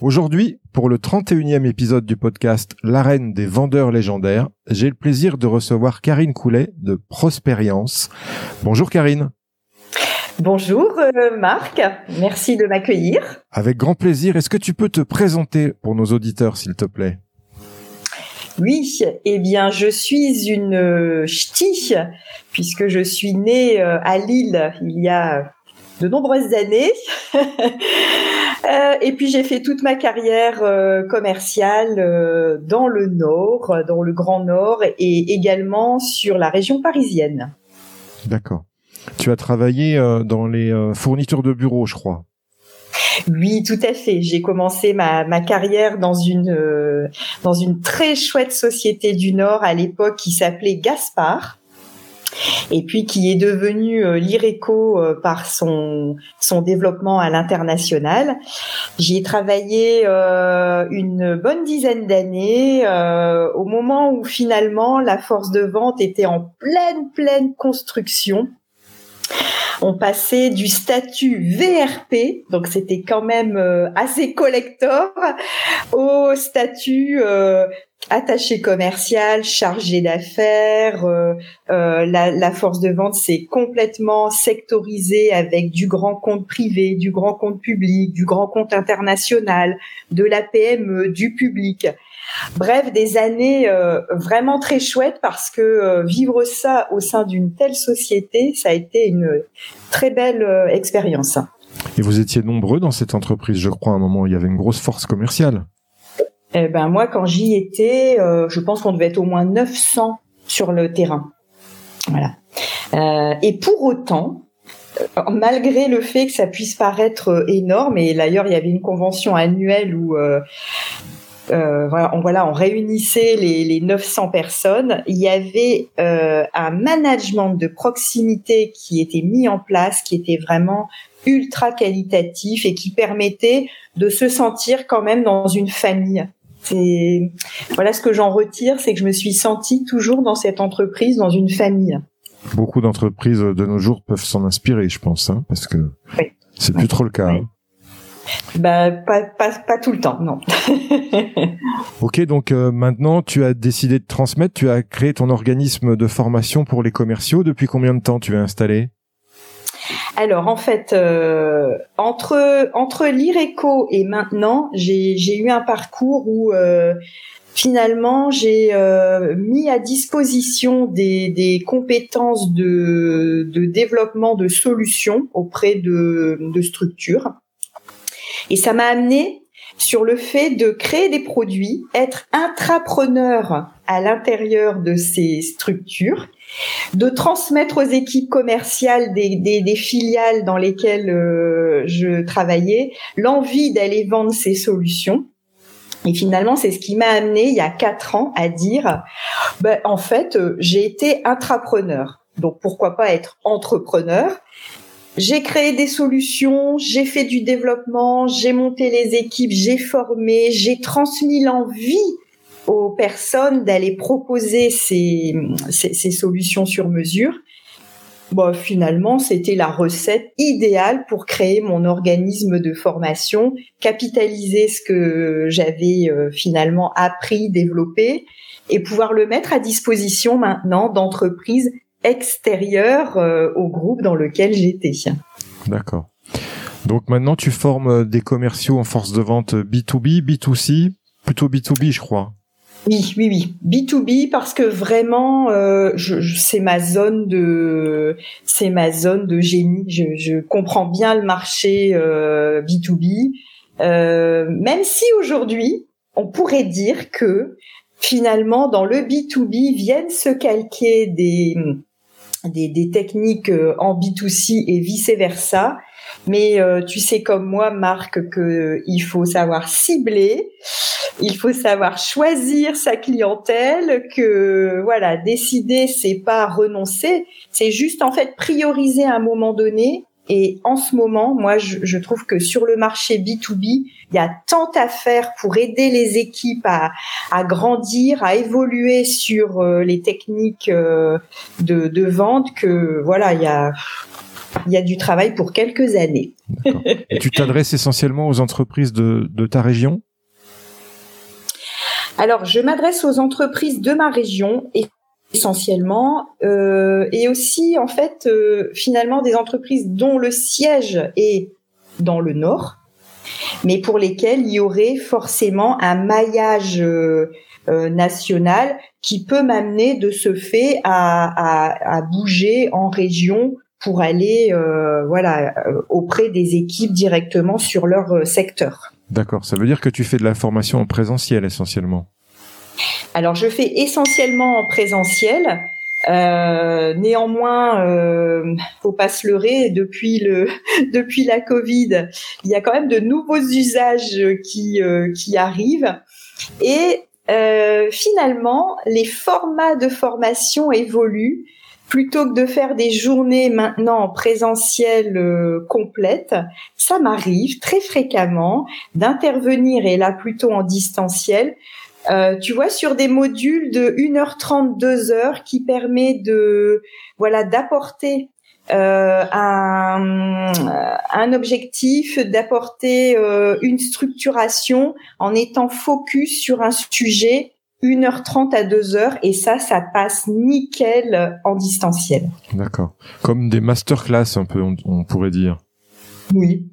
Aujourd'hui, pour le 31e épisode du podcast L'arène des vendeurs légendaires, j'ai le plaisir de recevoir Karine Coulet de Prosperience. Bonjour Karine. Bonjour euh, Marc, merci de m'accueillir. Avec grand plaisir. Est-ce que tu peux te présenter pour nos auditeurs, s'il te plaît? Oui, eh bien, je suis une euh, ch'ti, puisque je suis née euh, à Lille il y a de nombreuses années. et puis j'ai fait toute ma carrière commerciale dans le Nord, dans le Grand Nord, et également sur la région parisienne. D'accord. Tu as travaillé euh, dans les euh, fournitures de bureaux, je crois. Oui, tout à fait. J'ai commencé ma, carrière dans une euh, dans une très chouette société du Nord à l'époque qui s'appelait Gaspard et puis qui est devenue l'Ireco par son son développement à l'international. J'y ai travaillé une bonne dizaine d'années au moment où finalement la force de vente était en pleine pleine construction on passait du statut VRP, donc c'était quand même euh, assez collector, au statut euh, attaché commercial, chargé d'affaires. Euh, la, la, force de vente s'est complètement sectorisée avec du grand compte privé, du grand compte public, du grand compte international, de la PME, du public. Bref, des années euh, vraiment très chouettes parce que euh, vivre ça au sein d'une telle société, ça a été une très belle euh, expérience. Et vous étiez nombreux dans cette entreprise, je crois, à un moment, il y avait une grosse force commerciale. Eh ben moi, quand j'y étais, je pense qu'on devait être au moins 900 sur le terrain. Voilà. et pour autant, malgré le fait que ça puisse paraître énorme, et d'ailleurs il y avait une convention annuelle où euh, on, voilà, on réunissait les, les 900 personnes. Il y avait euh, un management de proximité qui était mis en place, qui était vraiment ultra qualitatif et qui permettait de se sentir quand même dans une famille. C'est voilà ce que j'en retire, c'est que je me suis sentie toujours dans cette entreprise, dans une famille. Beaucoup d'entreprises de nos jours peuvent s'en inspirer, je pense, hein, parce que c'est plus trop le cas. Hein. Bah, pas, pas, pas tout le temps, non. ok, donc euh, maintenant tu as décidé de transmettre, tu as créé ton organisme de formation pour les commerciaux. Depuis combien de temps tu as installé? Alors en fait, euh, entre entre l'IRECO et maintenant, j'ai eu un parcours où euh, finalement j'ai mis à disposition des, des compétences de, de développement de solutions auprès de, de structures. Et ça m'a amené sur le fait de créer des produits, être intrapreneur à l'intérieur de ces structures, de transmettre aux équipes commerciales des, des, filiales dans lesquelles euh, je travaillais l'envie d'aller vendre ces solutions. Et finalement, c'est ce qui m'a amené il y a quatre ans à dire, ben, en fait, euh, j'ai été intrapreneur. Donc pourquoi pas être entrepreneur? J'ai créé des solutions, j'ai fait du développement, j'ai monté les équipes, j'ai formé, j'ai transmis l'envie aux personnes d'aller proposer ces, ces, solutions sur mesure. Bon, finalement, c'était la recette idéale pour créer mon organisme de formation, capitaliser ce que j'avais euh, finalement appris, développé, et pouvoir le mettre à disposition maintenant d'entreprises extérieures euh, au groupe dans lequel j'étais. D'accord. Donc maintenant, tu formes des commerciaux en force de vente B2B, B2C, plutôt B2B, je crois. Oui, oui, oui. B2B parce que vraiment, euh, c'est ma zone de, c'est ma zone de génie. Je, je comprends bien le marché euh, B2B, euh, même si aujourd'hui, on pourrait dire que finalement, dans le B2B, viennent se calquer des, des, des techniques euh, en B2C et vice versa. Mais euh, tu sais comme moi, Marc, que il faut savoir cibler, il faut savoir choisir sa clientèle, que voilà, décider, c'est pas renoncer, c'est juste en fait prioriser à un moment donné. Et en ce moment, moi, je, je trouve que sur le marché B2B, il y a tant à faire pour aider les équipes à, à grandir, à évoluer sur euh, les techniques euh, de, de vente que voilà, il y a il y a du travail pour quelques années. Et tu t'adresses essentiellement aux entreprises de, de ta région? Alors, je m'adresse aux entreprises de ma région essentiellement euh, et aussi en fait euh, finalement des entreprises dont le siège est dans le nord mais pour lesquelles il y aurait forcément un maillage euh, euh national qui peut m'amener de ce fait à, à, à bouger en région pour aller euh, voilà euh, auprès des équipes directement sur leur euh, secteur. D'accord, ça veut dire que tu fais de la formation en présentiel essentiellement. Alors je fais essentiellement en présentiel. Euh, néanmoins, euh, faut pas se leurrer. Depuis le depuis la Covid, il y a quand même de nouveaux usages qui euh, qui arrivent et euh, finalement les formats de formation évoluent plutôt que de faire des journées maintenant en présentiel euh, complète, ça m'arrive très fréquemment d'intervenir et là plutôt en distanciel. Euh, tu vois sur des modules de 1h30 2 heures qui permet de voilà d'apporter euh, un, un, objectif, d'apporter euh, une structuration en étant focus sur un sujet 1h30 à 2h et ça, ça passe nickel en distanciel. D'accord. Comme des masterclass un peu, on, pourrait dire. Oui.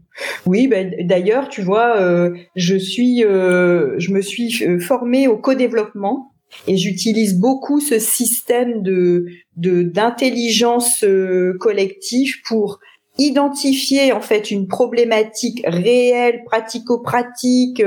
Oui, ben, d'ailleurs, tu vois, euh, je suis, euh, je me suis euh, formée au co-développement et j'utilise beaucoup ce système de d'intelligence collective pour identifier en fait une problématique réelle, pratico-pratique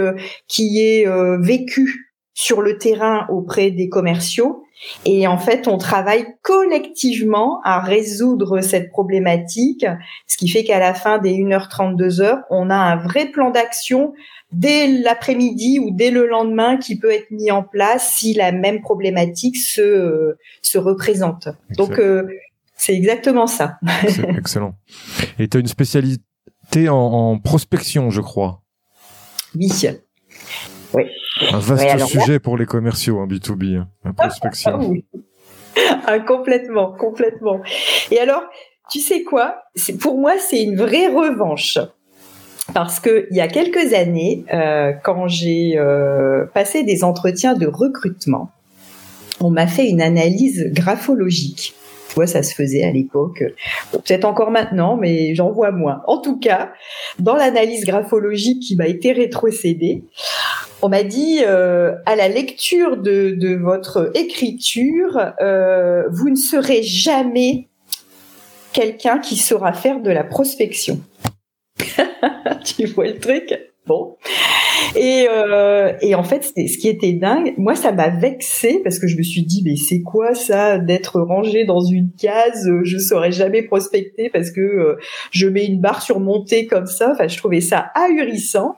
qui est vécue sur le terrain auprès des commerciaux. Et en fait, on travaille collectivement à résoudre cette problématique, ce qui fait qu'à la fin des 1h30, 2h, on a un vrai plan d'action dès l'après-midi ou dès le lendemain qui peut être mis en place si la même problématique se, se représente. Donc, euh, c'est exactement ça. excellent. Et tu as une spécialité en, en prospection, je crois. Oui. Oui. Un vaste sujet pour les commerciaux, en B2B, hein, la prospection. Ah. Ah, complètement, complètement. Et alors, tu sais quoi? Pour moi, c'est une vraie revanche. Parce que il y a quelques années, euh, quand j'ai euh, passé des entretiens de recrutement, on m'a fait une analyse graphologique. Tu vois, ça se faisait à l'époque. Peut-être encore maintenant, mais j'en vois moins. En tout cas, dans l'analyse graphologique qui m'a été rétrocédée, on m'a dit euh, à la lecture de, votre écriture, euh, vous ne serez jamais quelqu'un qui saura faire de la prospection. tu vois le truc? Bon. Et, euh, et en fait, ce qui était dingue, moi, ça m'a vexé parce que je me suis dit, mais c'est quoi ça d'être rangé dans une case Je saurais jamais prospecter parce que je mets une barre surmontée comme ça. Enfin, je trouvais ça ahurissant.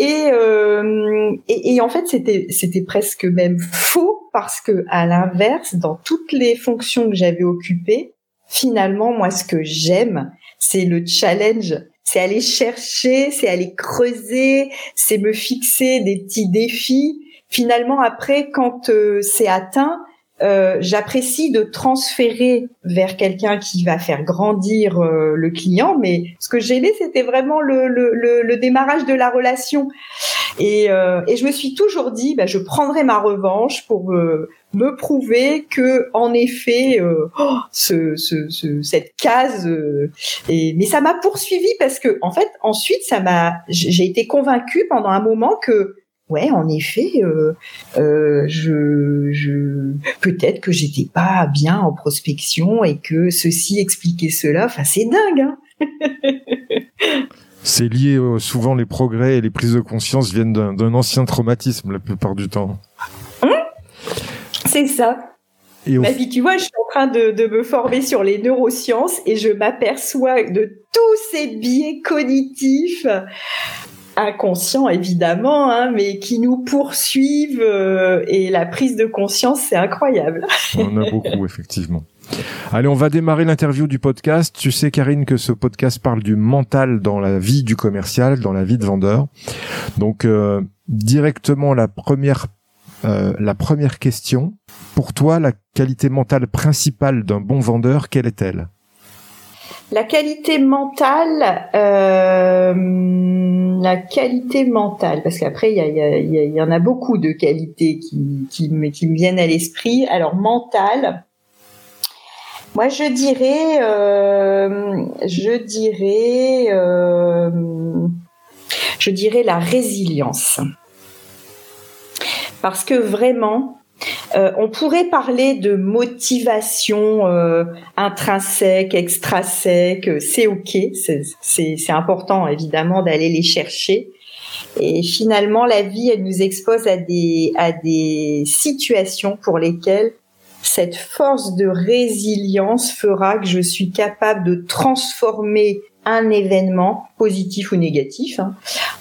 Euh, et, et, en fait, c'était c'était presque même faux parce que à l'inverse, dans toutes les fonctions que j'avais occupées, finalement, moi, ce que j'aime, c'est le challenge. C'est aller chercher, c'est aller creuser, c'est me fixer des petits défis. Finalement, après, quand euh, c'est atteint, euh, j'apprécie de transférer vers quelqu'un qui va faire grandir euh, le client, mais ce que j'aimais, c'était vraiment le, le, le, démarrage de la relation. Et, euh, et je me suis toujours dit, bah, je prendrai ma revanche pour me prouver que, en effet, oh, ce, ce, cette case. et, mais ça m'a poursuivi parce que, en fait, ensuite, ça m'a, j'ai été convaincue pendant un moment que ouais, en effet, euh, euh, je, je peut-être que j'étais pas bien en prospection et que ceci expliquait cela. Enfin, c'est dingue. Hein c'est lié euh, souvent les progrès et les prises de conscience viennent d'un ancien traumatisme la plupart du temps. Hum c'est ça. Et Ma vie, tu vois, je suis en train de, de me former sur les neurosciences et je m'aperçois de tous ces biais cognitifs inconscients évidemment, hein, mais qui nous poursuivent euh, et la prise de conscience, c'est incroyable. On en a beaucoup effectivement. Allez, on va démarrer l'interview du podcast. Tu sais, Karine, que ce podcast parle du mental dans la vie du commercial, dans la vie de vendeur. Donc, euh, directement, la première, euh, la première question. Pour toi, la qualité mentale principale d'un bon vendeur, quelle est-elle? La qualité mentale, euh, la qualité mentale, parce qu'après il y, en a beaucoup de qualités qui, qui, me, qui me viennent à l'esprit. Alors mentale, moi je dirais, euh, je dirais, euh, je dirais la résilience, parce que vraiment euh, on pourrait parler de motivation euh, intrinsèque, extrinsèque, c'est ok, c'est important évidemment d'aller les chercher. Et finalement, la vie, elle nous expose à des, à des situations pour lesquelles cette force de résilience fera que je suis capable de transformer un événement positif ou négatif hein,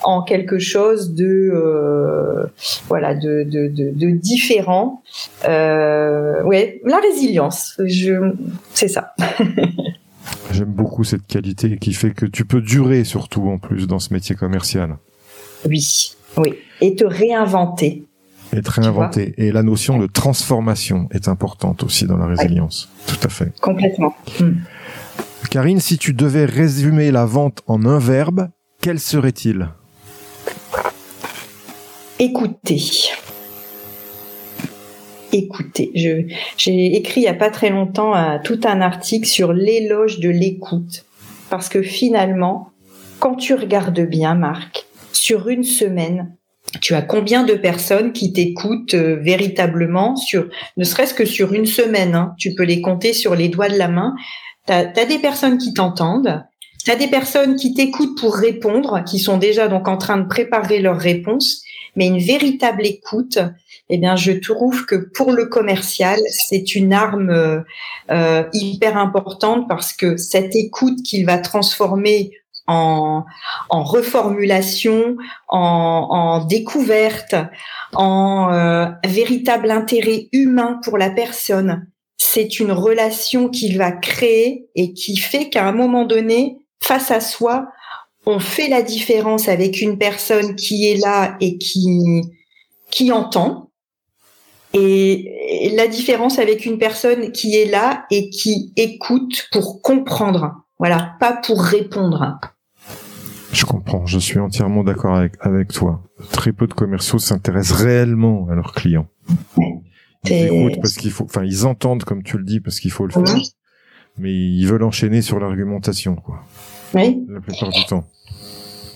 en quelque chose de euh, voilà de, de, de, de différent. Euh, ouais la résilience je c'est ça. J'aime beaucoup cette qualité qui fait que tu peux durer surtout en plus dans ce métier commercial. Oui oui. Et te réinventer. Et te réinventer. et la notion de transformation est importante aussi dans la résilience. Tout à fait. Complètement. Hmm. Karine, si tu devais résumer la vente en un verbe, quel serait-il? Écouter. Écouter. J'ai écrit il n'y a pas très longtemps euh, tout un article sur l'éloge de l'écoute. Parce que finalement, quand tu regardes bien, Marc, sur une semaine, tu as combien de personnes qui t'écoutent euh, véritablement sur, ne serait-ce que sur une semaine, hein, tu peux les compter sur les doigts de la main. Tu as, des personnes qui t'entendent, tu as des personnes qui t'écoutent pour répondre, qui sont déjà donc en train de préparer leurs réponses, mais une véritable écoute, eh bien, je trouve que pour le commercial, c'est une arme euh, euh, hyper importante parce que cette écoute qu'il va transformer en, en reformulation, en, en découverte, en euh, véritable intérêt humain pour la personne, c'est une relation qu'il va créer et qui fait qu'à un moment donné, face à soi, on fait la différence avec une personne qui est là et qui qui entend et la différence avec une personne qui est là et qui écoute pour comprendre. Voilà, pas pour répondre. Je comprends, je suis entièrement d'accord avec, avec toi. Très peu de commerciaux s'intéressent réellement à leurs clients. Ils écoutent parce qu'il faut, enfin, ils entendent comme tu le dis parce qu'il faut le faire, mais ils veulent enchaîner sur l'argumentation, quoi. Oui. La plupart du temps.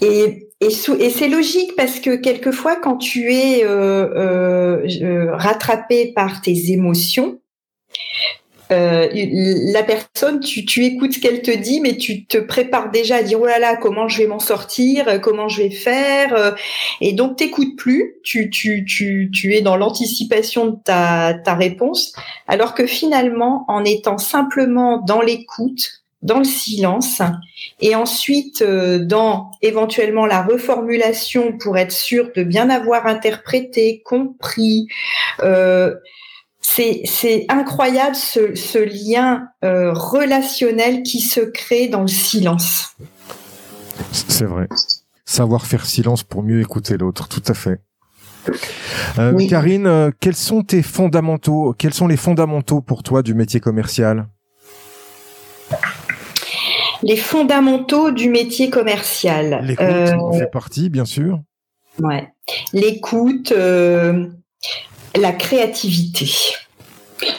Et, et, et c'est logique parce que quelquefois, quand tu es euh, euh, euh rattrapé par tes émotions, euh, la personne, tu, tu écoutes ce qu'elle te dit, mais tu te prépares déjà à dire oh là là, comment je vais m'en sortir, euh, comment je vais faire, euh, et donc t'écoutes plus, tu, tu, tu, tu es dans l'anticipation de ta, ta réponse, alors que finalement, en étant simplement dans l'écoute, dans le silence, et ensuite dans éventuellement la reformulation pour être sûr de bien avoir interprété, compris. Euh, c'est incroyable ce, lien euh, relationnel qui se crée dans le silence. C'est vrai. Savoir faire silence pour mieux écouter l'autre, tout à fait. Euh, Karine, euh, quels sont tes fondamentaux Quels sont les fondamentaux pour toi du métier commercial? Les fondamentaux du métier commercial. L'écoute en fait partie, bien sûr. Ouais. L'écoute, la créativité.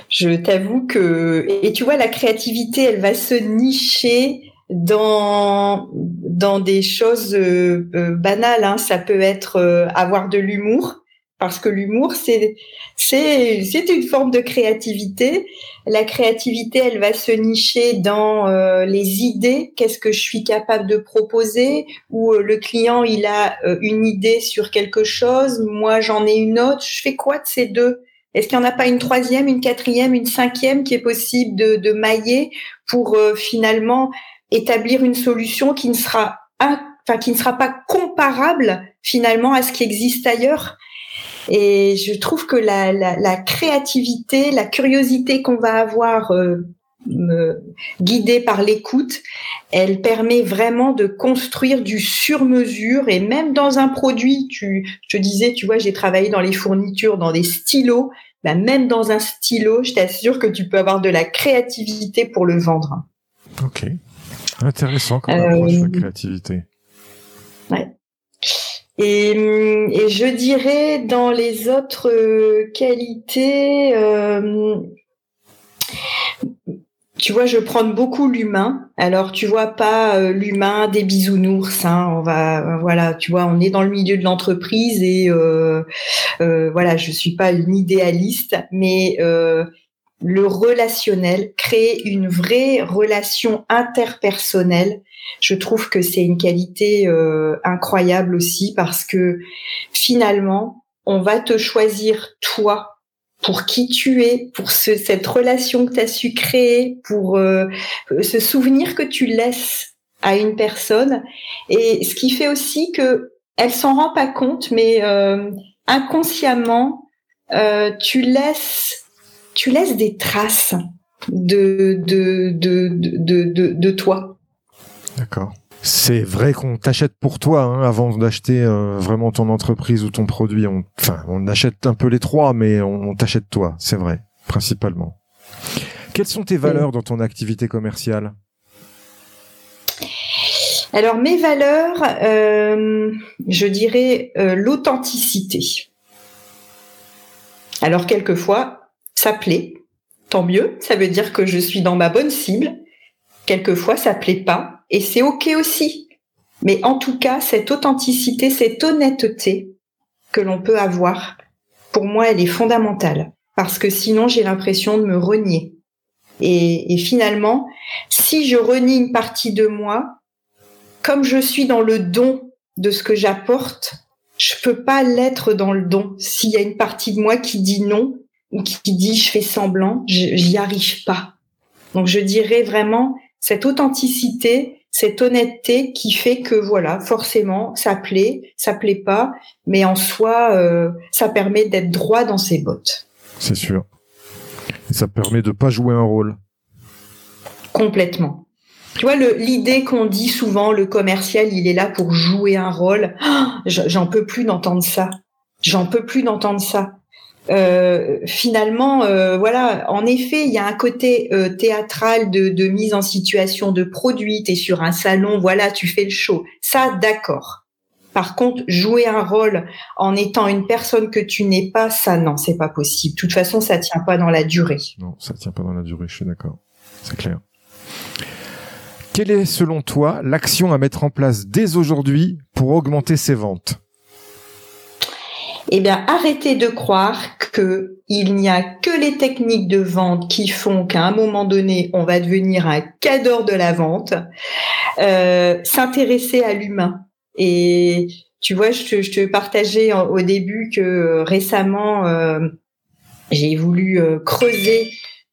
Je t'avoue que et tu vois la créativité, elle va se nicher dans dans des choses euh, euh, banales. Hein. Ça peut être euh, avoir de l'humour, parce que l'humour c'est c'est c'est une forme de créativité. La créativité, elle va se nicher dans les idées. Qu'est-ce que je suis capable de proposer? Ou le client il a une idée sur quelque chose, moi j'en ai une autre. Je fais quoi de ces deux? Est-ce qu'il n'y en a pas une troisième, une quatrième, une cinquième qui est possible de, de mailler pour finalement établir une solution qui ne sera enfin qui ne sera pas comparable finalement à ce qui existe ailleurs? Et je trouve que la, la, la créativité, la curiosité qu'on va avoir euh, guidée par l'écoute, elle permet vraiment de construire du sur-mesure et même dans un produit, tu, je te disais, tu vois, j'ai travaillé dans les fournitures, dans des stylos, bah même dans un stylo, je t'assure que tu peux avoir de la créativité pour le vendre. Ok. Intéressant comme approche de euh, créativité. Et, et, je dirais dans les autres euh, qualités, euh, tu vois, je prends beaucoup l'humain. Alors, tu vois pas euh, l'humain des bisounours. Hein, on va, voilà, tu vois, on est dans le milieu de l'entreprise et euh, voilà, je suis pas une idéaliste, mais le relationnel, créer une vraie relation interpersonnelle. Je trouve que c'est une qualité euh, incroyable aussi parce que finalement, on va te choisir toi pour qui tu es, pour cette relation que tu as su créer, pour euh, ce souvenir que tu laisses à une personne. Et ce qui fait aussi que elle s'en rend pas compte, mais euh, inconsciemment, tu laisses tu laisses des traces de, de, de, de, de, toi. D'accord. C'est vrai qu'on t'achète pour toi hein, avant d'acheter euh, vraiment ton entreprise ou ton produit. On, enfin, on achète un peu les trois, mais on, t'achète toi, c'est vrai, principalement. Quelles sont tes valeurs dans ton activité commerciale? Alors mes valeurs, euh, je dirais euh, l'authenticité. Alors quelquefois, ça plaît, tant mieux, ça veut dire que je suis dans ma bonne cible. Quelquefois, ça plaît pas, et c'est ok aussi. Mais en tout cas, cette authenticité, cette honnêteté que l'on peut avoir, pour moi, elle est fondamentale. Parce que sinon, j'ai l'impression de me renier. Et, et, finalement, si je renie une partie de moi, comme je suis dans le don de ce que j'apporte, je peux pas l'être dans le don. S'il y a une partie de moi qui dit non, qui dit je fais semblant, j'y arrive pas. Donc je dirais vraiment cette authenticité, cette honnêteté qui fait que voilà, forcément, ça plaît, ça plaît pas, mais en soi, euh, ça permet d'être droit dans ses bottes. C'est sûr. Et ça permet de pas jouer un rôle. Complètement. Tu vois, l'idée qu'on dit souvent, le commercial, il est là pour jouer un rôle. J'en peux plus d'entendre ça. J'en peux plus d'entendre ça. Euh, finalement, euh, voilà, en effet, il y a un côté euh, théâtral de, mise en situation de produit. T'es sur un salon, voilà, tu fais le show. Ça, d'accord. Par contre, jouer un rôle en étant une personne que tu n'es pas, ça, non, c'est pas possible. De toute façon, ça tient pas dans la durée. Non, ça tient pas dans la durée. Je suis d'accord. C'est clair. Quelle est, selon toi, l'action à mettre en place dès aujourd'hui pour augmenter ses ventes? Eh bien, arrêtez de croire que il n'y a que les techniques de vente qui font qu'à un moment donné, on va devenir un cadre de la vente. Euh, S'intéresser à l'humain. Et tu vois, je te, je te partageais au début que récemment, euh, j'ai voulu euh, creuser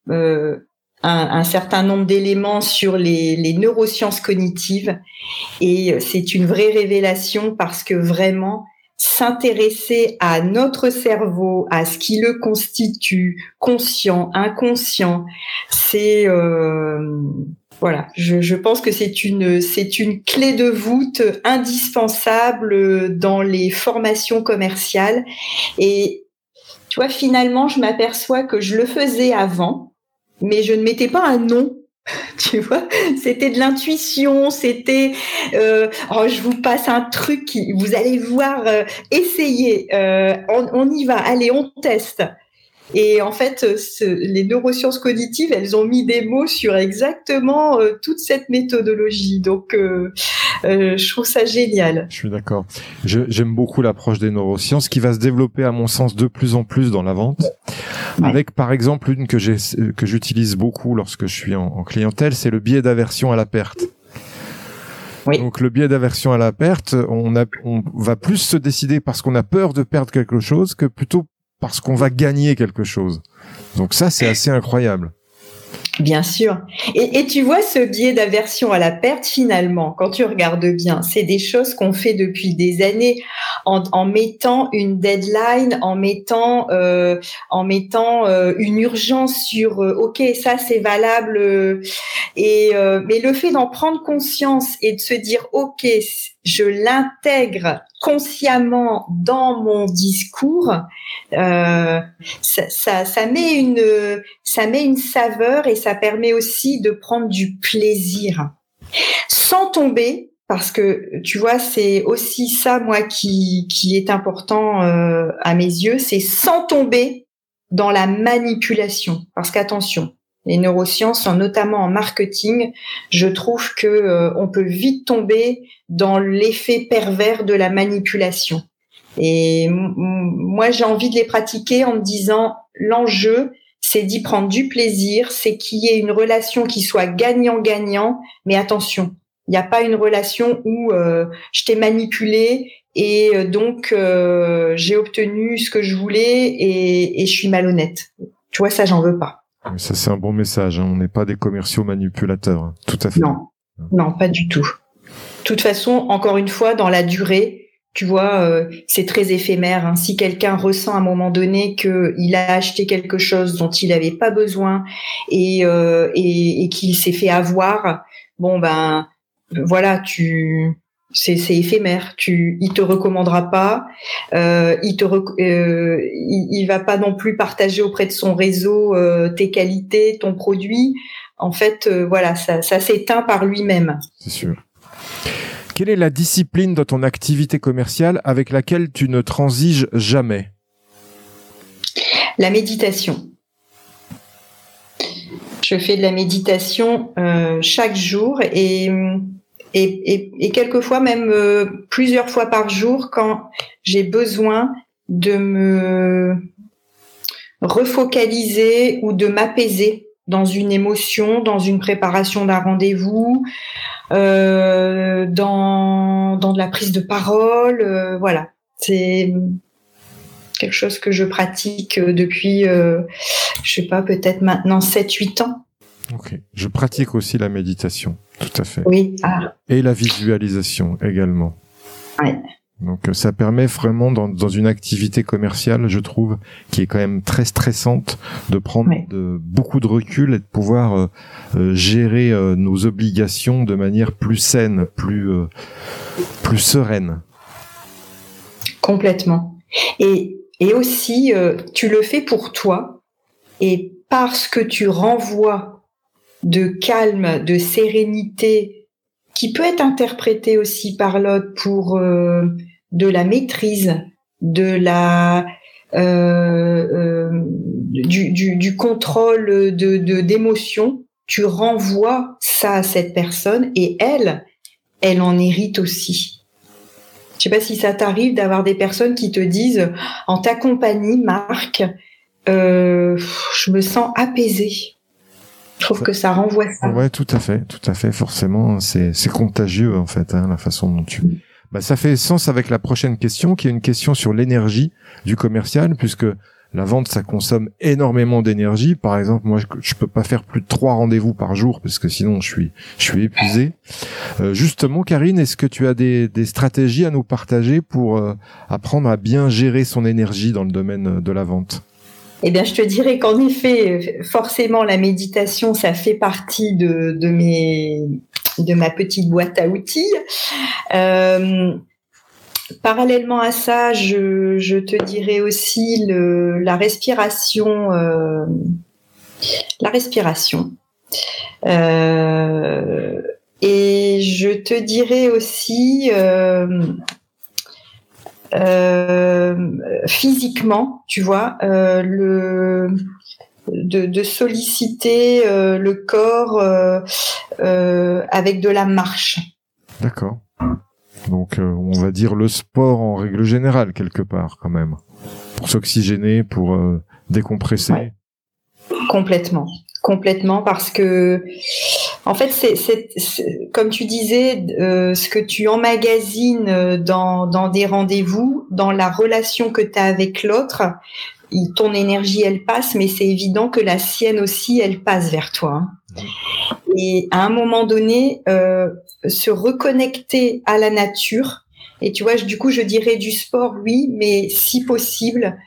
euh, un, un, certain nombre d'éléments sur les, les, neurosciences cognitives. Et c'est une vraie révélation parce que vraiment, s'intéresser à notre cerveau, à ce qui le constitue, conscient, inconscient, c'est euh, voilà, je, je, pense que c'est une c'est une clé de voûte indispensable dans les formations commerciales. Et tu vois, finalement, je m'aperçois que je le faisais avant, mais je ne mettais pas un nom tu vois, c'était de l'intuition, c'était euh, oh, je vous passe un truc qui vous allez voir, euh, essayer, euh, on, y va, allez, on teste. Et en fait, les neurosciences cognitives, elles ont mis des mots sur exactement euh, toute cette méthodologie. Donc, euh, euh, je trouve ça génial. Je suis d'accord. J'aime beaucoup l'approche des neurosciences qui va se développer, à mon sens, de plus en plus dans la vente. Avec, par exemple, une que j'utilise beaucoup lorsque je suis en, en clientèle, c'est le biais d'aversion à la perte. Oui. Donc le biais d'aversion à la perte, on, a, on va plus se décider parce qu'on a peur de perdre quelque chose que plutôt parce qu'on va gagner quelque chose. Donc ça, c'est assez incroyable. Bien sûr. Et, et, tu vois ce biais d'aversion à la perte, finalement, quand tu regardes bien, c'est des choses qu'on fait depuis des années en, en, mettant une deadline, en mettant, euh, en mettant euh, une urgence sur euh, OK, ça c'est valable. Et mais le fait d'en prendre conscience et de se dire OK, je l'intègre consciemment dans mon discours, euh, ça, ça, ça, met une, ça met une saveur et ça permet aussi de prendre du plaisir, sans tomber, parce que tu vois, c'est aussi ça moi qui qui est important euh, à mes yeux, c'est sans tomber dans la manipulation, parce qu'attention, les neurosciences, notamment en marketing, je trouve que euh, on peut vite tomber dans l'effet pervers de la manipulation. Et moi, j'ai envie de les pratiquer en me disant l'enjeu, c'est d'y prendre du plaisir, c'est qu'il y ait une relation qui soit gagnant-gagnant, mais attention, il n'y a pas une relation où euh, je t'ai manipulé et euh, donc j'ai obtenu ce que je voulais et, et je suis malhonnête. Tu vois, ça, j'en veux pas. Ça, c'est un bon message. Hein. On n'est pas des commerciaux manipulateurs. Hein. Tout à fait. Non, non, pas du tout. De toute façon, encore une fois, dans la durée, tu vois, euh, c'est très éphémère. Hein. Si quelqu'un ressent à un moment donné qu'il a acheté quelque chose dont il n'avait pas besoin et, euh, et, et qu'il s'est fait avoir, bon ben voilà, tu c'est éphémère. Tu, il te recommandera pas. Euh, il te, euh, il, va pas non plus partager auprès de son réseau euh, tes qualités, ton produit. En fait, voilà, ça, ça s'éteint par lui-même. C'est sûr. Quelle est la discipline dans ton activité commerciale avec laquelle tu ne transiges jamais? La méditation. Je fais de la méditation chaque jour et et, et, et quelquefois même euh, plusieurs fois par jour quand j'ai besoin de me refocaliser ou de m'apaiser dans une émotion, dans une préparation d'un rendez-vous, euh, dans, dans de la prise de parole. Euh, voilà, c'est quelque chose que je pratique depuis, je sais pas, peut-être maintenant 7-8 ans. Ok. Je pratique aussi la méditation, tout à fait. Oui. Ah. Et la visualisation également. Donc euh, ça permet vraiment dans, dans, une activité commerciale, je trouve, qui est quand même très stressante, de prendre de, beaucoup de recul et de pouvoir euh, euh, gérer euh, nos obligations de manière plus saine, plus euh, plus sereine. Complètement. Et et aussi, tu le fais pour toi et parce que tu renvoies de calme, de sérénité, qui peut être interprété aussi par l'autre pour euh, de la maîtrise, de la euh, euh, du, du, du, contrôle de d'émotions, tu renvoies ça à cette personne et elle, elle en hérite aussi. Je sais pas si ça t'arrive d'avoir des personnes qui te disent en ta compagnie, Marc, euh, je me sens apaisée. Je trouve que ça renvoie ça. Ouais, tout à fait, tout à fait. Forcément, c'est c'est contagieux en fait, hein, la façon dont tu. Mm. Bah, ça fait sens avec la prochaine question, qui est une question sur l'énergie du commercial, puisque la vente, ça consomme énormément d'énergie. Par exemple, moi, je, peux pas faire plus de trois rendez-vous par jour parce que sinon, je suis, je suis épuisé. Euh, justement, Karine, est-ce que tu as des, des, stratégies à nous partager pour euh, apprendre à bien gérer son énergie dans le domaine de la vente? Eh bien, je te dirais qu'en effet, forcément, la méditation, ça fait partie de, de mes, de ma petite boîte à outils. Euh, Parallèlement à ça, je, te dirais aussi la respiration. Euh, la respiration. Euh, et je te dirais aussi euh, physiquement, tu vois, le de, solliciter le corps avec de la marche. D'accord. Donc euh, on va dire le sport en règle générale quelque part quand même. Pour s'oxygéner, pour euh, décompresser. Complètement. Complètement parce que en fait c'est comme tu disais euh, ce que tu emmagasines dans, dans des rendez-vous, dans la relation que tu as avec l'autre, ton énergie elle passe mais c'est évident que la sienne aussi elle passe vers toi. Hein. Mmh. Et à un moment donné, euh, se reconnecter à la nature. Et tu vois, du coup, je dirais du sport, oui, mais si possible,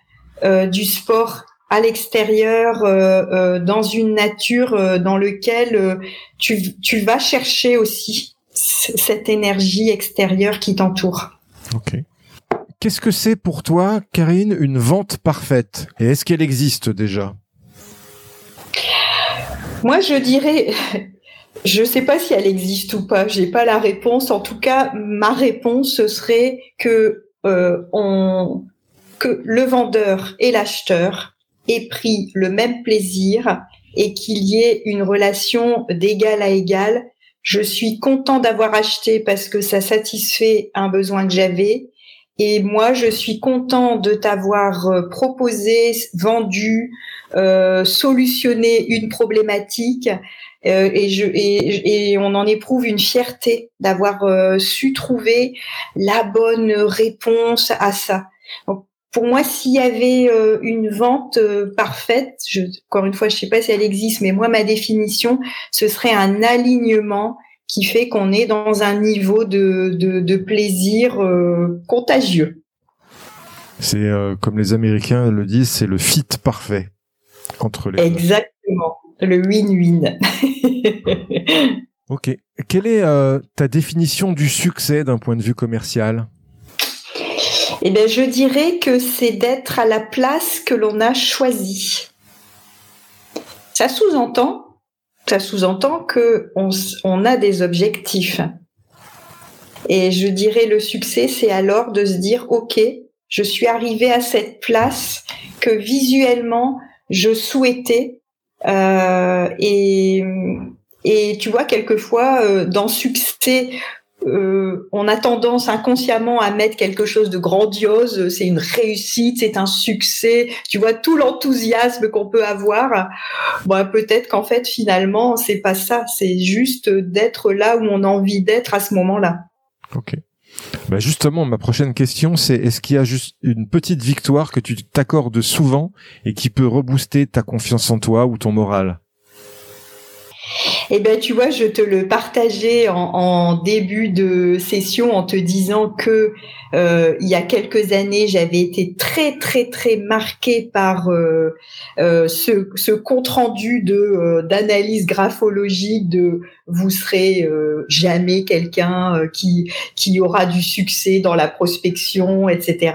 euh, du sport à l'extérieur, euh, euh dans une nature euh, dans lequel tu, tu vas chercher aussi cette énergie extérieure qui t'entoure. Ok. Qu'est-ce que c'est pour toi, Karine, une vente parfaite? Et est-ce qu'elle existe déjà? Moi, je dirais, je ne sais pas si elle existe ou pas. J'ai pas la réponse. En tout cas, ma réponse ce serait que on, que le vendeur et l'acheteur aient pris le même plaisir et qu'il y ait une relation d'égal à égal. Je suis content d'avoir acheté parce que ça satisfait un besoin que j'avais. Et moi, je suis content de t'avoir euh, proposé, vendu, euh, solutionné une problématique euh, et, je, et, on en éprouve une fierté d'avoir euh, su trouver la bonne réponse à ça. Pour moi, s'il y avait euh, une vente parfaite, je, encore une fois, je sais pas si elle existe, mais moi, ma définition, ce serait un alignement qui fait qu'on est dans un niveau de, de, de plaisir contagieux. C'est comme les Américains le disent, c'est le fit parfait entre les. Exactement le win-win. ok. Quelle est euh, ta définition du succès d'un point de vue commercial? Eh bien, je dirais que c'est d'être à la place que l'on a choisie. Ça sous-entend, ça sous-entend que on a des objectifs. Et je dirais le succès, c'est alors de se dire, ok, je suis arrivé à cette place que visuellement je souhaitais euh, et, et tu vois, quelquefois, euh, dans succès, euh, on a tendance inconsciemment à mettre quelque chose de grandiose, c'est une réussite, c'est un succès, tu vois tout l'enthousiasme qu'on peut avoir. Bon, peut-être qu'en fait finalement c'est pas ça, c'est juste d'être là où on a envie d'être à ce moment-là. Ok. Bah justement, ma prochaine question, c'est est-ce qu'il y a juste une petite victoire que tu t'accordes souvent et qui peut rebooster ta confiance en toi ou ton moral? Eh ben, tu vois, je te le partageais en, début de session en te disant que euh, il y a quelques années, j'avais été très très très marquée par euh, euh, ce, ce compte rendu de d'analyse graphologique de vous serez jamais quelqu'un qui qui aura du succès dans la prospection, etc.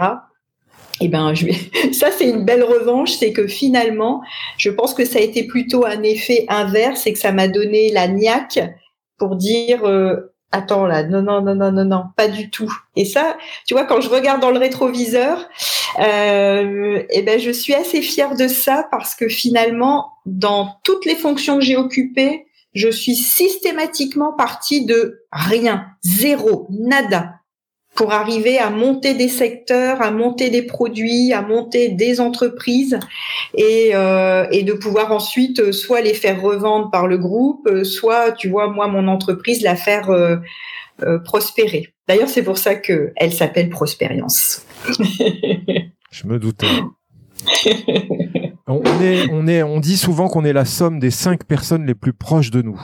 Eh ben, je ça c'est une belle revanche, c'est que finalement, je pense que ça a été plutôt un effet inverse et que ça m'a donné la niaque pour dire euh, attends là, non non non non non non, pas du tout. Et ça, tu vois, quand je regarde dans le rétroviseur, euh, eh ben je suis assez fière de ça parce que finalement, dans toutes les fonctions que j'ai occupées, je suis systématiquement partie de rien, zéro, nada pour arriver à monter des secteurs, à monter des produits, à monter des entreprises et, euh, de pouvoir ensuite euh, soit les faire revendre par le groupe, euh, soit, tu vois, moi, mon entreprise, la faire prospérer. D'ailleurs, c'est pour ça que elle s'appelle Prospérience. Je me doutais. on, est, on, est, on dit souvent qu'on est la somme des cinq personnes les plus proches de nous.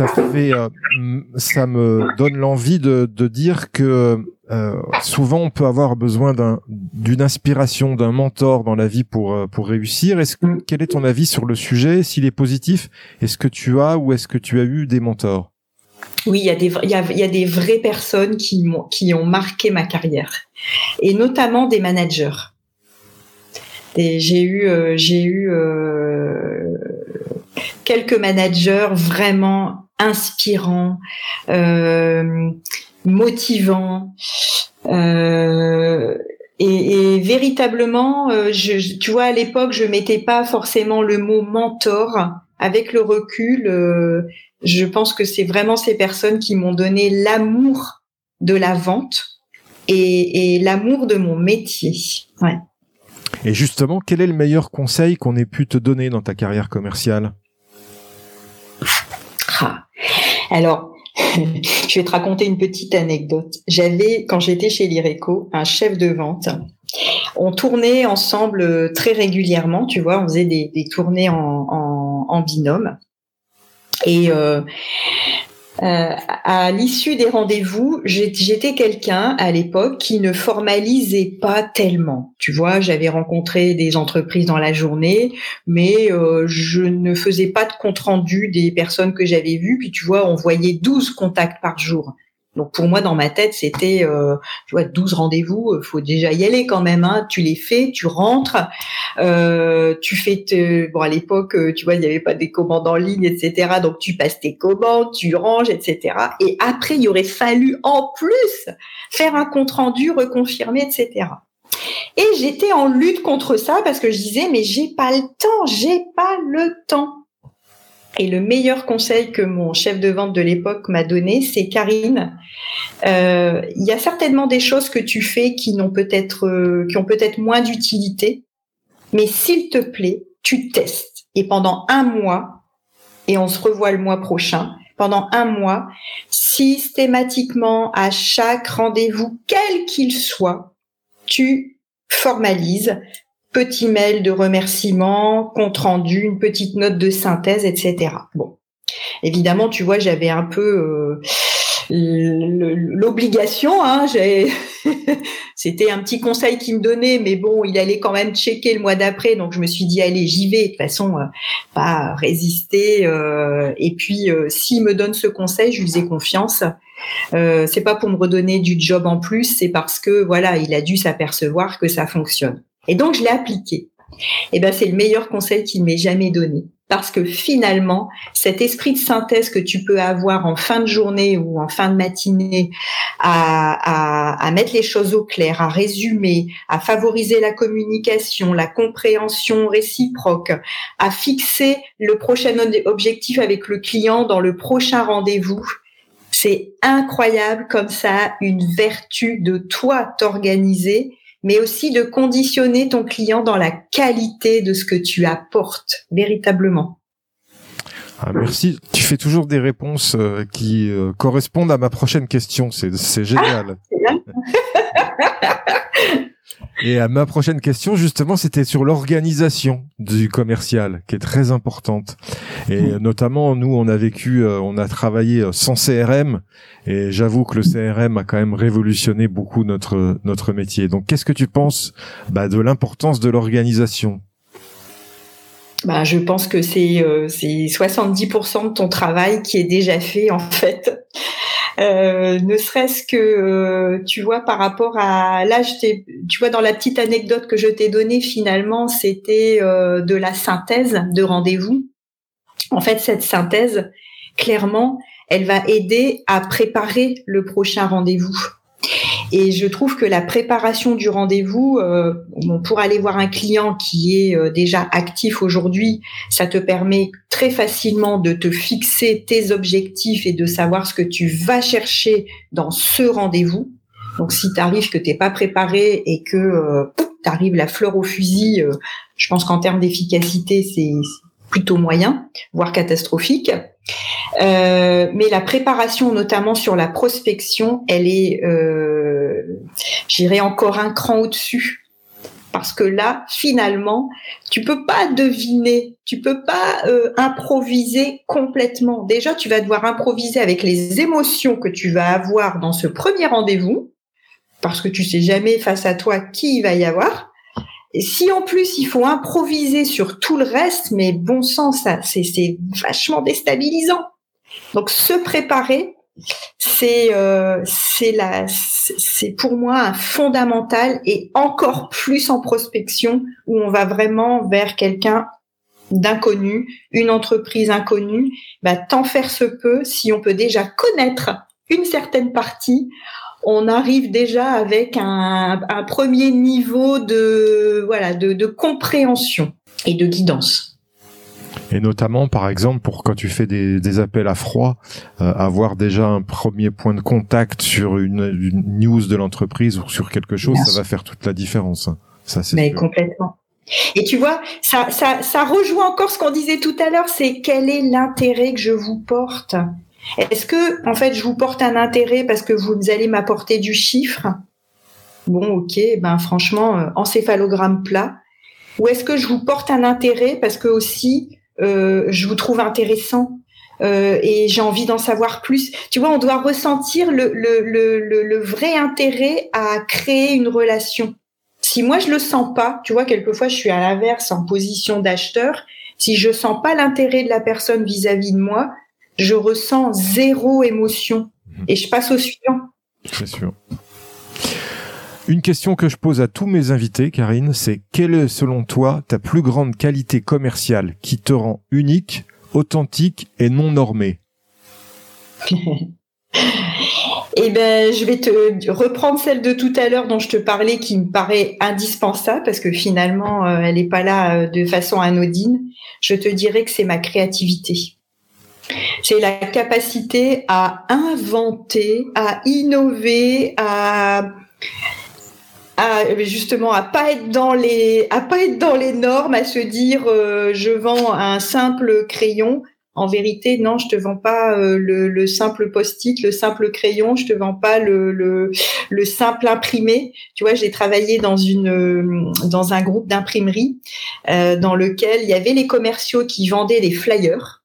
Euh, ça me donne l'envie de, dire que euh, souvent on peut avoir besoin d'une inspiration, d'un mentor dans la vie pour euh, réussir. Quel est ton avis sur le sujet? S'il est positif, est-ce que tu as ou est-ce que tu as eu des mentors? Oui, il y a des vraies personnes qui ont marqué ma carrière et notamment des managers. J'ai eu j'ai eu quelques managers vraiment inspirants, euh, motivants. Euh, et, véritablement, euh, je, tu vois, à l'époque, je mettais pas forcément le mot mentor. Avec le recul, je pense que c'est vraiment ces personnes qui m'ont donné l'amour de la vente et, et l'amour de mon métier. Ouais. Et justement, quel est le meilleur conseil qu'on ait pu te donner dans ta carrière commerciale? Ah. Alors, je vais te raconter une petite anecdote. J'avais, quand j'étais chez l'IRECO, un chef de vente. On tournait ensemble très régulièrement, tu vois, on faisait des, tournées en, binôme. Et euh, euh, à l'issue des rendez-vous, j'étais quelqu'un à l'époque qui ne formalisait pas tellement. Tu vois, j'avais rencontré des entreprises dans la journée, mais euh, je ne faisais pas de compte rendu des personnes que j'avais vues. Puis tu vois, on voyait 12 contacts par jour. Donc pour moi dans ma tête c'était euh, tu vois 12 rendez-vous, euh, faut déjà y aller quand même hein. Tu les fais, tu rentres, euh, tu fais te... bon à l'époque tu vois il n'y avait pas des commandes en ligne etc. Donc tu passes tes commandes, tu ranges etc. Et après il aurait fallu en plus faire un compte rendu reconfirmé etc. Et j'étais en lutte contre ça parce que je disais mais j'ai pas le temps, j'ai pas le temps. Et le meilleur conseil que mon chef de vente de l'époque m'a donné, c'est Karine. Euh, il y a certainement des choses que tu fais qui n'ont peut-être, euh, qui ont peut-être moins d'utilité, mais s'il te plaît, tu testes. Et pendant un mois, et on se revoit le mois prochain, pendant un mois, systématiquement à chaque rendez-vous, quel qu'il soit, tu formalises petit mail de remerciement, compte rendu, une petite note de synthèse, etc. Bon, évidemment, tu vois, j'avais un peu euh, l'obligation. Hein, C'était un petit conseil qu'il me donnait, mais bon, il allait quand même checker le mois d'après, donc je me suis dit allez, j'y vais. De toute façon, euh, pas résister. Euh, et puis, s'il me donne ce conseil, je lui ai confiance. C'est pas pour me redonner du job en plus, c'est parce que voilà, il a dû s'apercevoir que ça fonctionne. Et donc, je l'ai appliqué. Et eh ben, c'est le meilleur conseil qu'il m'ait jamais donné. Parce que finalement, cet esprit de synthèse que tu peux avoir en fin de journée ou en fin de matinée, à, à, à mettre les choses au clair, à résumer, à favoriser la communication, la compréhension réciproque, à fixer le prochain objectif avec le client dans le prochain rendez-vous, c'est incroyable comme ça une vertu de toi t'organiser mais aussi de conditionner ton client dans la qualité de ce que tu apportes véritablement. Ah, merci. Tu fais toujours des réponses euh, qui euh, correspondent à ma prochaine question. C'est génial. Ah, Et à ma prochaine question, justement, c'était sur l'organisation du commercial, qui est très importante. Et mmh. notamment, nous, on a vécu, euh, on a travaillé sans CRM, et j'avoue que le CRM a quand même révolutionné beaucoup notre notre métier. Donc, qu'est-ce que tu penses bah, de l'importance de l'organisation? Bah, je pense que c'est euh, c'est 70% de ton travail qui est déjà fait en fait. Euh, ne serait-ce que euh, tu vois par rapport à là je tu vois dans la petite anecdote que je t'ai donnée finalement c'était euh, de la synthèse de rendez-vous. En fait cette synthèse clairement elle va aider à préparer le prochain rendez-vous et je trouve que la préparation du rendez-vous, euh, pour aller voir un client qui est euh, déjà actif aujourd'hui, ça te permet très facilement de te fixer tes objectifs et de savoir ce que tu vas chercher dans ce rendez-vous. Donc si tu arrives que t'es pas préparé et que euh, tu arrives la fleur au fusil, euh, je pense qu'en termes d'efficacité, c'est plutôt moyen, voire catastrophique. Euh, mais la préparation, notamment sur la prospection, elle est, euh, j'irai encore un cran au-dessus. parce que là, finalement, tu peux pas deviner, tu peux pas euh, improviser complètement. Déjà, tu vas devoir improviser avec les émotions que tu vas avoir dans ce premier rendez-vous, parce que tu sais jamais face à toi qui il va y avoir. Et si en plus il faut improviser sur tout le reste, mais bon sens, ça, c'est vachement déstabilisant. Donc se préparer, c'est euh, c'est la c'est pour moi un fondamental et encore plus en prospection où on va vraiment vers quelqu'un d'inconnu, une entreprise inconnue, bah tant faire se peut si on peut déjà connaître une certaine partie, on arrive déjà avec un, premier niveau de voilà de compréhension et de guidance. Et notamment, par exemple, pour quand tu fais des, des appels à froid, euh, avoir déjà un premier point de contact sur une, une news de l'entreprise ou sur quelque chose, ça va faire toute la différence. Ça, c'est Mais complètement. Et tu vois, ça, ça, ça rejoint encore ce qu'on disait tout à l'heure, c'est quel est l'intérêt que je vous porte? Est-ce que, en fait, je vous porte un intérêt parce que vous allez m'apporter du chiffre? Bon, ok, ben franchement, euh, encéphalogramme plat. Ou est-ce que je vous porte un intérêt parce que aussi je vous trouve intéressant euh, et j'ai envie d'en savoir plus. Tu vois, on doit ressentir le, le, le, le, vrai intérêt à créer une relation. Si moi je le sens pas, tu vois, quelquefois je suis à l'inverse en position d'acheteur. Si je sens pas l'intérêt de la personne vis-à-vis de moi, je ressens zéro émotion mhm. et je passe au suivant. C'est sûr. Une question que je pose à tous mes invités, Karine, c'est quelle est selon toi ta plus grande qualité commerciale qui te rend unique, authentique et non normée? Eh ben, je vais te reprendre celle de tout à l'heure dont je te parlais, qui me paraît indispensable parce que finalement, euh, elle n'est pas là euh, de façon anodine. Je te dirais que c'est ma créativité. C'est la capacité à inventer, à innover, à justement à pas être dans les à pas être dans les normes, à se dire euh, je vends un simple crayon. En vérité, non, je te vends pas euh, le, le, simple post-it, le simple crayon, je te vends pas le, le, le simple imprimé. Tu vois, j'ai travaillé dans une dans un groupe d'imprimerie euh, dans lequel il y avait les commerciaux qui vendaient des flyers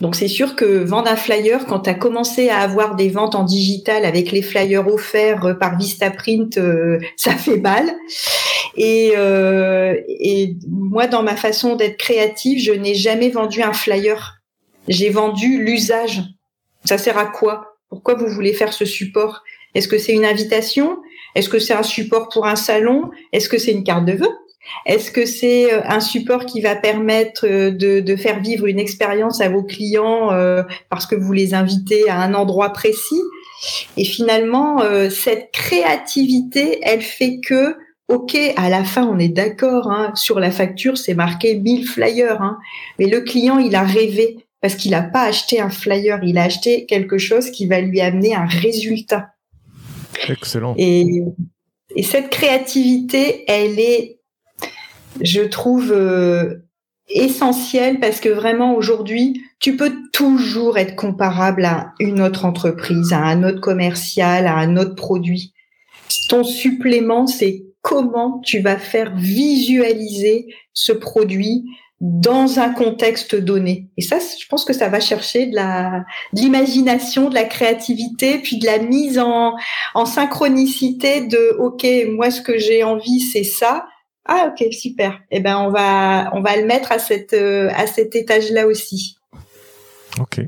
donc c'est sûr que vendre un flyer, quand tu as commencé à avoir des ventes en digital avec les flyers offerts euh, par Vistaprint, euh, ça fait mal. Et, euh, et moi, dans ma façon d'être créative, je n'ai jamais vendu un flyer. J'ai vendu l'usage. Ça sert à quoi? Pourquoi vous voulez faire ce support? Est-ce que c'est une invitation? Est-ce que c'est un support pour un salon? Est-ce que c'est une carte de vœux? Est-ce que c'est euh, un support qui va permettre euh, de, faire vivre une expérience à vos clients euh, parce que vous les invitez à un endroit précis? Et finalement, cette créativité, elle fait que, ok, à la fin, on est d'accord, hein, sur la facture, c'est marqué 1000 flyers, hein, mais le client, il a rêvé parce qu'il n'a pas acheté un flyer, il a acheté quelque chose qui va lui amener un résultat. Excellent. Et, et cette créativité, elle est je trouve euh, essentiel parce que vraiment aujourd'hui, tu peux toujours être comparable à une autre entreprise, à un autre commercial, à un autre produit. Ton supplément, c'est comment tu vas faire visualiser ce produit dans un contexte donné. Et ça, je pense que ça va chercher de la de l'imagination, de la créativité, puis de la mise en, en synchronicité de OK, moi ce que j'ai envie c'est ça, ah ok super. Eh ben on va on va le mettre à cette euh, à cet étage là aussi. Ok.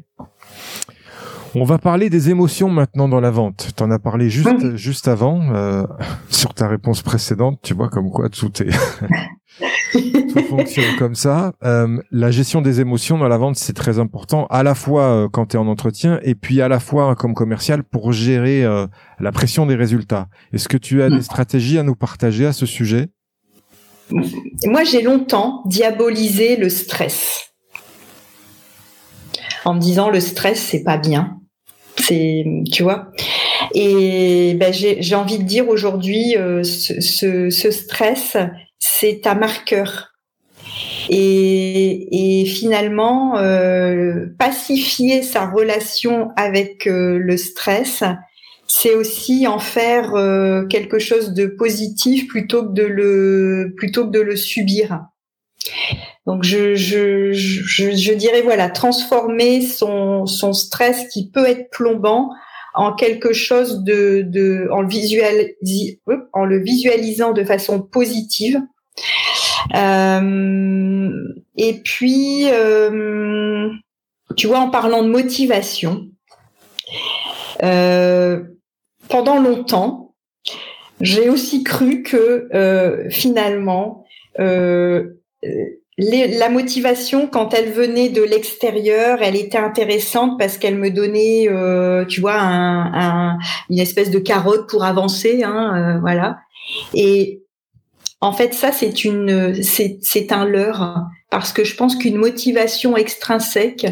On va parler des émotions maintenant dans la vente. Tu en as parlé juste juste avant euh, sur ta réponse précédente. Tu vois comme quoi tout est tout fonctionne comme ça. Euh, la gestion des émotions dans la vente c'est très important à la fois quand tu es en entretien et puis à la fois comme commercial pour gérer la pression des résultats. Est-ce que tu as des stratégies à nous partager à ce sujet? Moi, j'ai longtemps diabolisé le stress en me disant le stress c'est pas bien. C'est, tu vois. Et ben, j'ai envie de dire aujourd'hui, euh, ce, stress, c'est un marqueur. Et, finalement, euh, pacifier sa relation avec euh, le stress, c'est aussi en faire euh, quelque chose de positif plutôt que de le plutôt que de le subir. Donc je, je, je, je dirais voilà transformer son, son stress qui peut être plombant en quelque chose de, de en, le en le visualisant de façon positive. Euh, et puis, euh, tu vois, en parlant de motivation, euh, pendant longtemps, j'ai aussi cru que euh, finalement, euh, la motivation, quand elle venait de l'extérieur, elle était intéressante parce qu'elle me donnait, euh, tu vois, un, une espèce de carotte pour avancer, hein, euh, voilà. Et en fait, ça, c'est une, c'est un leurre parce que je pense qu'une motivation extrinsèque,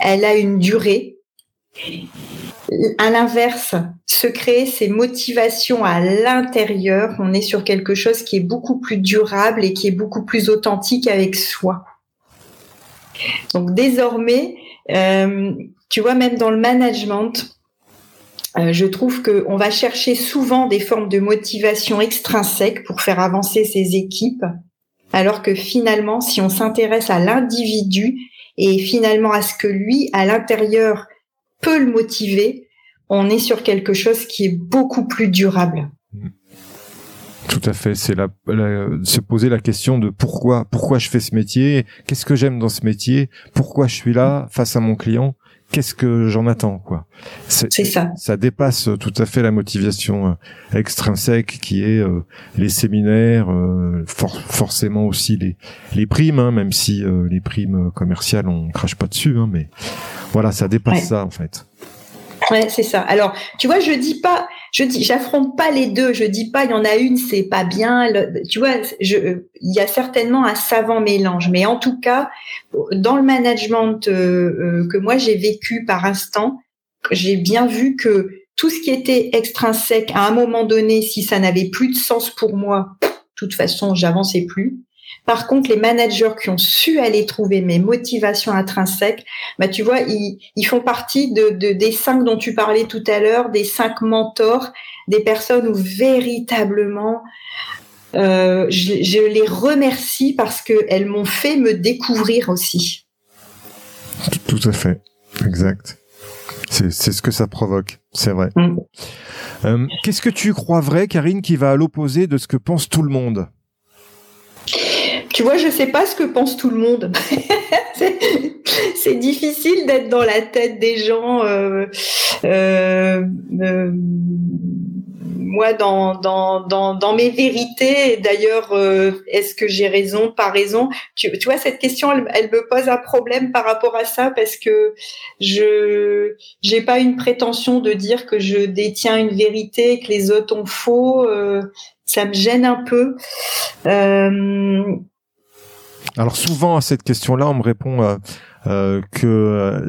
elle a une durée à l'inverse, se créer ces motivations à l'intérieur, on est sur quelque chose qui est beaucoup plus durable et qui est beaucoup plus authentique avec soi. Donc désormais, euh, tu vois, même dans le management, euh, je trouve qu'on va chercher souvent des formes de motivation extrinsèques pour faire avancer ses équipes, alors que finalement, si on s'intéresse à l'individu et finalement à ce que lui, à l'intérieur, peut le motiver, on est sur quelque chose qui est beaucoup plus durable. Tout à fait, c'est la, se poser la question de pourquoi pourquoi je fais ce métier, qu'est-ce que j'aime dans ce métier, pourquoi je suis là face à mon client, qu'est-ce que j'en attends quoi. C'est ça. Ça dépasse tout à fait la motivation euh, extrinsèque qui est euh, les séminaires, euh, forcément aussi les les primes, hein, même si les primes commerciales on crache pas dessus, hein, mais voilà, ça dépasse ça en fait. Ouais, c'est ça. Alors, tu vois, je dis pas, je dis, j'affronte pas les deux. Je dis pas, il y en a une, c'est pas bien. tu vois, je, il y a certainement un savant mélange. Mais en tout cas, dans le management euh, euh, que moi j'ai vécu par instant, j'ai bien vu que tout ce qui était extrinsèque, à un moment donné, si ça n'avait plus de sens pour moi, de toute façon, j'avançais plus. Par contre, les managers qui ont su aller trouver mes motivations intrinsèques, bah tu vois, ils, ils font partie de, de, des cinq dont tu parlais tout à l'heure, des cinq mentors, des personnes où véritablement euh, je, je, les remercie parce qu'elles m'ont fait me découvrir aussi. Tout à fait, exact. C'est ce que ça provoque, c'est vrai. Mm. Euh, Qu'est-ce que tu crois vrai, Karine, qui va à l'opposé de ce que pense tout le monde? Tu vois, je sais pas ce que pense tout le monde. c'est difficile d'être dans la tête des gens. Euh, euh, euh, moi, dans, dans, dans, dans mes vérités, d'ailleurs, est-ce que j'ai raison, pas raison? Tu, vois, cette question, elle, me pose un problème par rapport à ça parce que je j'ai pas une prétention de dire que je détiens une vérité, que les autres ont faux. ça me gêne un peu. Alors souvent à cette question-là, on me répond euh, euh que euh,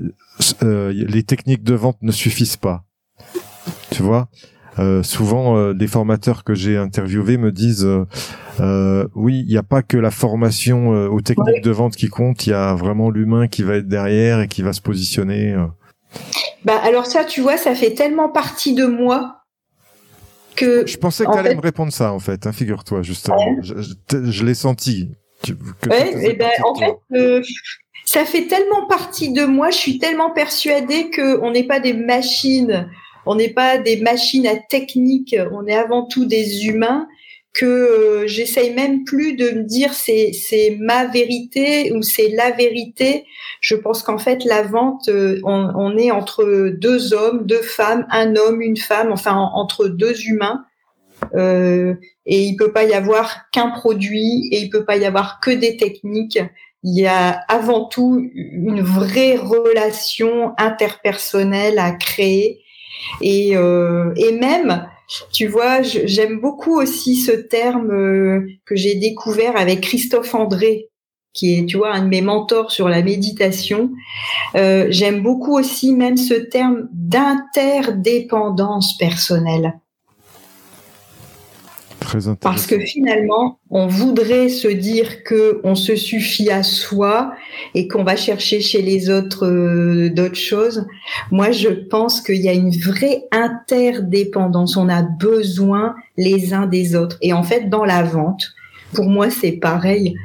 euh, les techniques de vente ne suffisent pas. Tu vois euh, souvent, les formateurs que j'ai interviewés me disent oui, il n'y a pas que la formation aux techniques de vente qui compte, il y a vraiment l'humain qui va être derrière et qui va se positionner. Bah alors ça, tu vois, ça fait tellement partie de moi que. Je pensais que tu allais me répondre ça en fait. Hein, figure-toi justement. Je, je l'ai senti. Ouais, ben, en fait, euh, ça fait tellement partie de moi. Je suis tellement persuadée que on n'est pas des machines, on n'est pas des machines à technique. On est avant tout des humains. Que euh, j'essaye même plus de me dire c'est c'est ma vérité ou c'est la vérité. Je pense qu'en fait la vente, euh, on, on, est entre deux hommes, deux femmes, un homme, une femme, enfin entre deux humains. Euh, et il peut pas y avoir qu'un produit et il peut pas y avoir que des techniques. Il y a avant tout une vraie relation interpersonnelle à créer et, euh, et même tu vois, j'aime beaucoup aussi ce terme euh, que j'ai découvert avec Christophe André, qui est, tu vois, un de mes mentors sur la méditation. Euh, j'aime beaucoup aussi même ce terme d'interdépendance personnelle. Parce que finalement, on voudrait se dire que on se suffit à soi et qu'on va chercher chez les autres euh, d'autres choses. Moi, je pense qu'il y a une vraie interdépendance. On a besoin les uns des autres. Et en fait, dans la vente, pour moi, c'est pareil.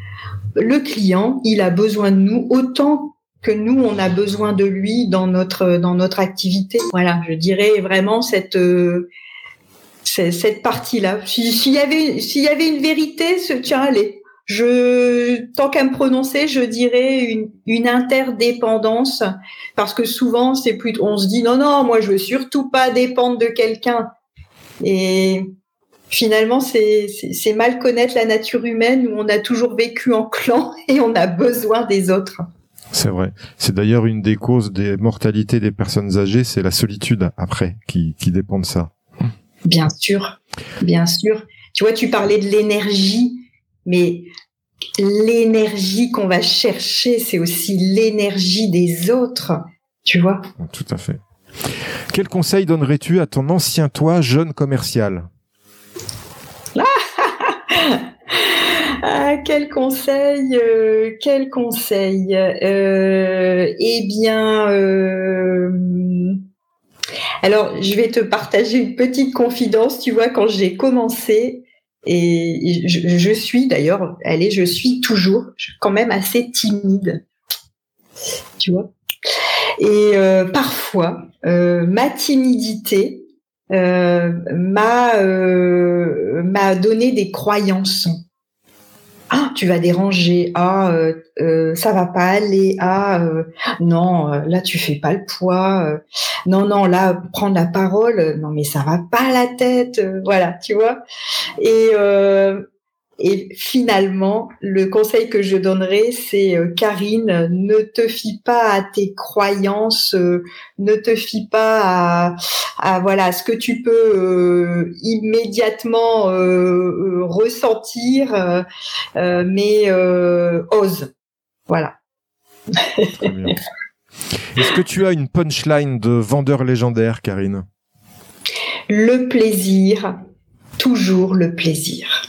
Le client, il a besoin de nous autant que nous, on a besoin de lui dans notre dans notre activité. Voilà, je dirais vraiment cette euh, cette partie-là. S'il y avait, s'il y avait une vérité, tiens, allez, je, tant qu'à me prononcer, je dirais une, une interdépendance, parce que souvent, c'est plus, on se dit non, non, moi, je veux surtout pas dépendre de quelqu'un. Et finalement, c'est, c'est mal connaître la nature humaine où on a toujours vécu en clan et on a besoin des autres. C'est vrai. C'est d'ailleurs une des causes des mortalités des personnes âgées, c'est la solitude après qui, qui dépend de ça. Bien sûr, bien sûr. Tu vois, tu parlais de l'énergie, mais l'énergie qu'on va chercher, c'est aussi l'énergie des autres, tu vois. Tout à fait. Quel conseil donnerais-tu à ton ancien toi, jeune commercial? Ah, quel conseil, euh, quel conseil. Euh, eh bien, euh, alors, je vais te partager une petite confidence. Tu vois, quand j'ai commencé, et je, suis d'ailleurs, allez, je suis toujours quand même assez timide. Tu vois? Et euh, parfois, euh, ma timidité euh, m'a m'a donné des croyances ah tu vas déranger. Ah euh, euh, ça va pas aller. Ah euh, non euh, là tu fais pas le poids. Non non là prendre la parole. Non mais ça va pas la tête. Voilà tu vois. Et et finalement, le conseil que je donnerais, c'est euh, Karine, ne te fie pas à tes croyances, euh, ne te fie pas à, à voilà ce que tu peux euh, immédiatement ressentir, mais ose. Voilà. Est-ce que tu as une punchline de vendeur légendaire, Karine? Le plaisir, toujours le plaisir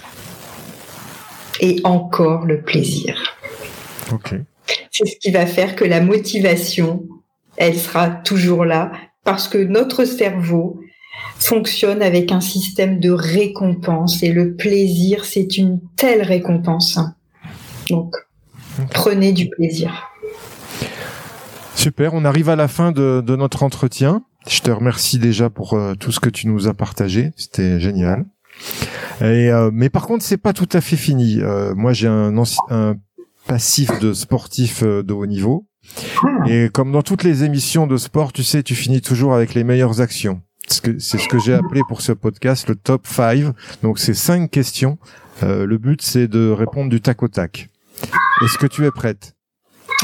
et encore le plaisir. C'est ce qui va faire que la motivation, elle sera toujours là parce que notre cerveau fonctionne avec un système de récompense et le plaisir, c'est une telle récompense. Donc, prenez du plaisir. Super, on arrive à la fin de, notre entretien. Je te remercie déjà pour euh, tout ce que tu nous as partagé. C'était génial. Et, euh, mais par contre, c'est pas tout à fait fini. Euh, moi, j'ai un, un, passif de sportif euh, de haut niveau. Ah. Et comme dans toutes les émissions de sport, tu sais, tu finis toujours avec les meilleures actions. C'est ce que j'ai appelé pour ce podcast le top 5. Donc, c'est cinq questions. le but, c'est de répondre du tac au tac. Est-ce que tu es prête?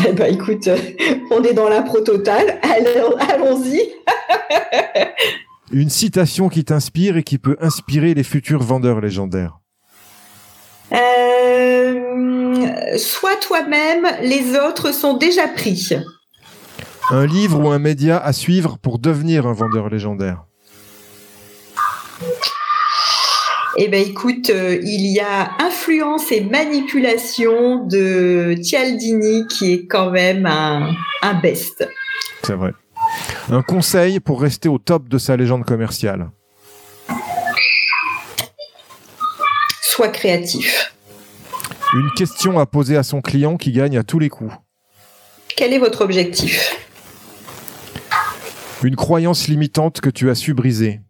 Eh ben, écoute, on est dans l'impro totale. Allons-y. Une citation qui t'inspire et qui peut inspirer les futurs vendeurs légendaires. Euh, sois toi-même, les autres sont déjà pris. Un livre ou un média à suivre pour devenir un vendeur légendaire. Eh ben écoute, euh, il y a Influence et manipulation de Cialdini qui est quand même un, un best. C'est vrai. Un conseil pour rester au top de sa légende commerciale. Sois créatif. Une question à poser à son client qui gagne à tous les coups. Quel est votre objectif? Une croyance limitante que tu as su briser.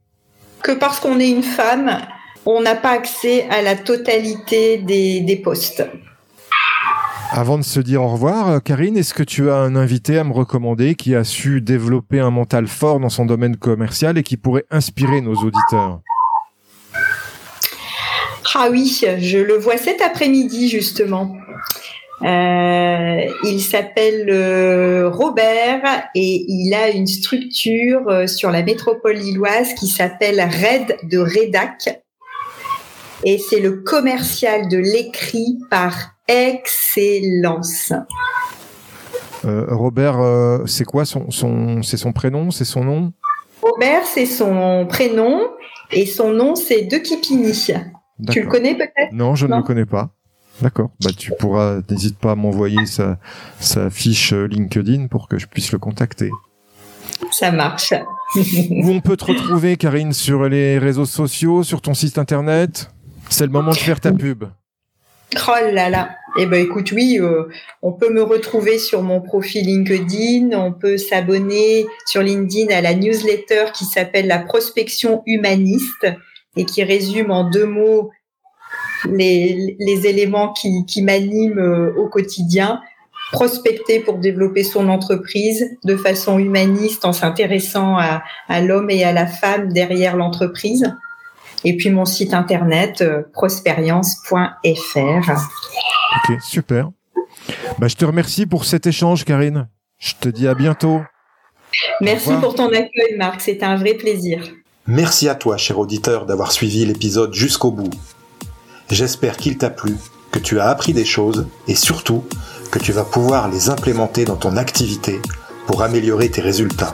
Que parce qu'on est une femme, on n'a pas accès à la totalité des, des postes. Avant de se dire au revoir, euh, Karine, est-ce que tu as un invité à me recommander qui a su développer un mental fort dans son domaine commercial et qui pourrait inspirer nos auditeurs? Ah oui, je le vois cet après-midi justement. Euh, il s'appelle euh, Robert et il a une structure sur la métropole lilloise qui s'appelle Red de Redac. Et c'est le commercial de l'écrit par excellence. Euh, Robert, euh, c'est quoi son, son c'est son prénom, c'est son nom? Robert, c'est son prénom et son nom c'est De Kipini. Tu le connais peut-être? Non, je ne le connais pas. D'accord. Bah, tu pourras, n'hésite pas à m'envoyer sa, sa fiche LinkedIn pour que je puisse le contacter. Ça marche. Où on peut te retrouver, Karine, sur les réseaux sociaux, sur ton site internet? C'est le moment de faire ta pub. Oh là là. Eh ben écoute, oui, euh, on peut me retrouver sur mon profil LinkedIn, on peut s'abonner sur LinkedIn à la newsletter qui s'appelle la prospection humaniste et qui résume en deux mots les, les éléments qui, qui m'animent euh, au quotidien. Prospecter pour développer son entreprise de façon humaniste en s'intéressant à, à l'homme et à la femme derrière l'entreprise. Et puis mon site internet euh, prosperience.fr. Ok, super. Bah, je te remercie pour cet échange, Karine. Je te dis à bientôt. Merci pour ton accueil, Marc. C'était un vrai plaisir. Merci à toi, cher auditeur, d'avoir suivi l'épisode jusqu'au bout. J'espère qu'il t'a plu, que tu as appris des choses et surtout que tu vas pouvoir les implémenter dans ton activité pour améliorer tes résultats.